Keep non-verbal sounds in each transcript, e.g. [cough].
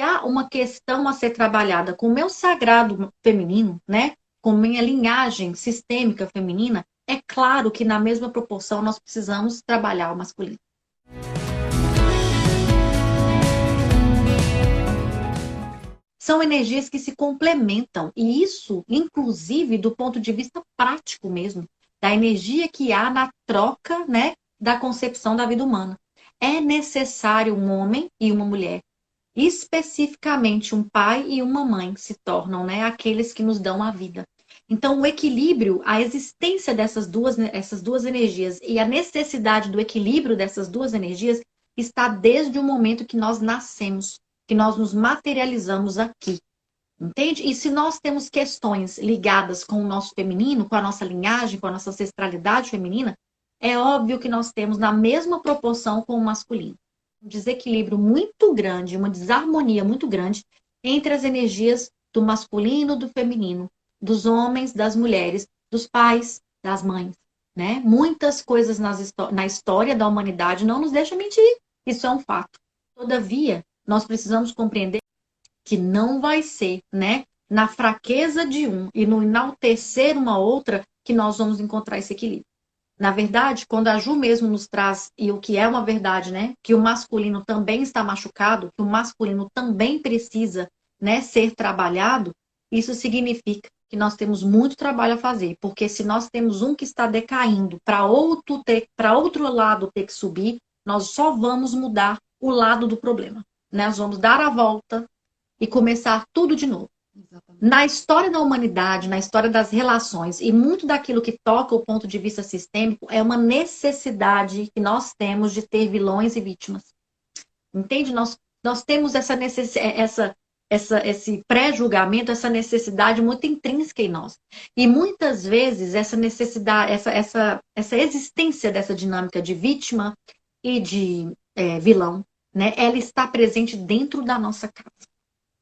Há uma questão a ser trabalhada com o meu sagrado feminino, né? Com minha linhagem sistêmica feminina, é claro que na mesma proporção nós precisamos trabalhar o masculino. São energias que se complementam, e isso, inclusive, do ponto de vista prático mesmo, da energia que há na troca, né, da concepção da vida humana. É necessário um homem e uma mulher especificamente um pai e uma mãe se tornam né, aqueles que nos dão a vida. Então, o equilíbrio, a existência dessas duas, essas duas energias e a necessidade do equilíbrio dessas duas energias está desde o momento que nós nascemos, que nós nos materializamos aqui. Entende? E se nós temos questões ligadas com o nosso feminino, com a nossa linhagem, com a nossa ancestralidade feminina, é óbvio que nós temos na mesma proporção com o masculino desequilíbrio muito grande, uma desarmonia muito grande entre as energias do masculino, do feminino, dos homens, das mulheres, dos pais, das mães. Né? Muitas coisas nas, na história da humanidade não nos deixam mentir. Isso é um fato. Todavia, nós precisamos compreender que não vai ser, né, na fraqueza de um e no enaltecer uma outra que nós vamos encontrar esse equilíbrio. Na verdade, quando a Ju mesmo nos traz, e o que é uma verdade, né? Que o masculino também está machucado, que o masculino também precisa né, ser trabalhado, isso significa que nós temos muito trabalho a fazer. Porque se nós temos um que está decaindo para outro, ter, outro lado ter que subir, nós só vamos mudar o lado do problema. Né? Nós vamos dar a volta e começar tudo de novo. Exatamente. Na história da humanidade, na história das relações, e muito daquilo que toca o ponto de vista sistêmico é uma necessidade que nós temos de ter vilões e vítimas. Entende? Nós, nós temos essa. É, essa, essa, esse pré-julgamento, essa necessidade muito intrínseca em nós. E muitas vezes essa necessidade, essa, essa, essa existência dessa dinâmica de vítima e de é, vilão, né, ela está presente dentro da nossa casa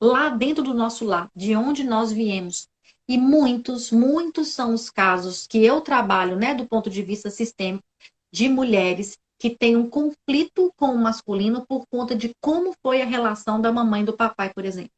lá dentro do nosso lar, de onde nós viemos. E muitos, muitos são os casos que eu trabalho, né, do ponto de vista sistêmico, de mulheres que têm um conflito com o masculino por conta de como foi a relação da mamãe e do papai, por exemplo.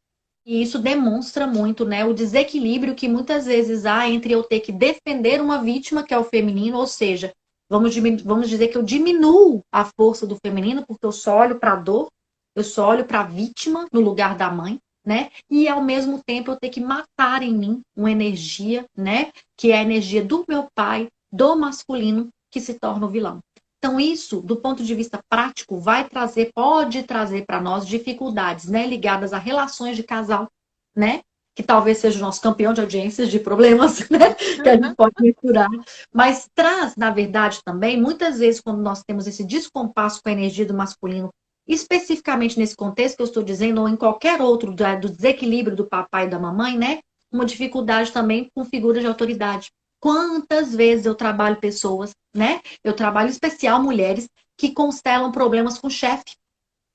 E isso demonstra muito, né, o desequilíbrio que muitas vezes há entre eu ter que defender uma vítima, que é o feminino, ou seja, vamos, vamos dizer que eu diminuo a força do feminino, porque eu só olho para a dor, eu só olho para a vítima no lugar da mãe, né? E ao mesmo tempo eu ter que matar em mim uma energia, né? Que é a energia do meu pai, do masculino, que se torna o vilão. Então, isso, do ponto de vista prático, vai trazer, pode trazer para nós dificuldades, né? Ligadas a relações de casal, né? Que talvez seja o nosso campeão de audiências de problemas, [laughs] né? Que a gente pode misturar. Mas traz, na verdade, também, muitas vezes, quando nós temos esse descompasso com a energia do masculino especificamente nesse contexto que eu estou dizendo, ou em qualquer outro do desequilíbrio do papai e da mamãe, né? Uma dificuldade também com figuras de autoridade. Quantas vezes eu trabalho pessoas, né? Eu trabalho em especial mulheres que constelam problemas com chefe,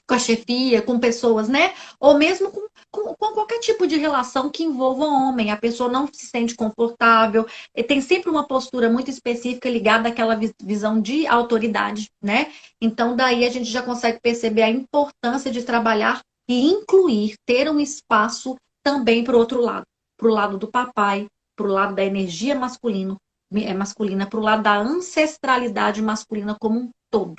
com a chefia, com pessoas, né? Ou mesmo com, com, com, qualquer tipo de relação que envolva homem. A pessoa não se sente confortável, tem sempre uma postura muito específica ligada àquela visão de autoridade, né? Então, daí a gente já consegue perceber a importância de trabalhar e incluir, ter um espaço também para o outro lado, para o lado do papai, para o lado da energia masculino, é masculina, para o lado da ancestralidade masculina como um todo.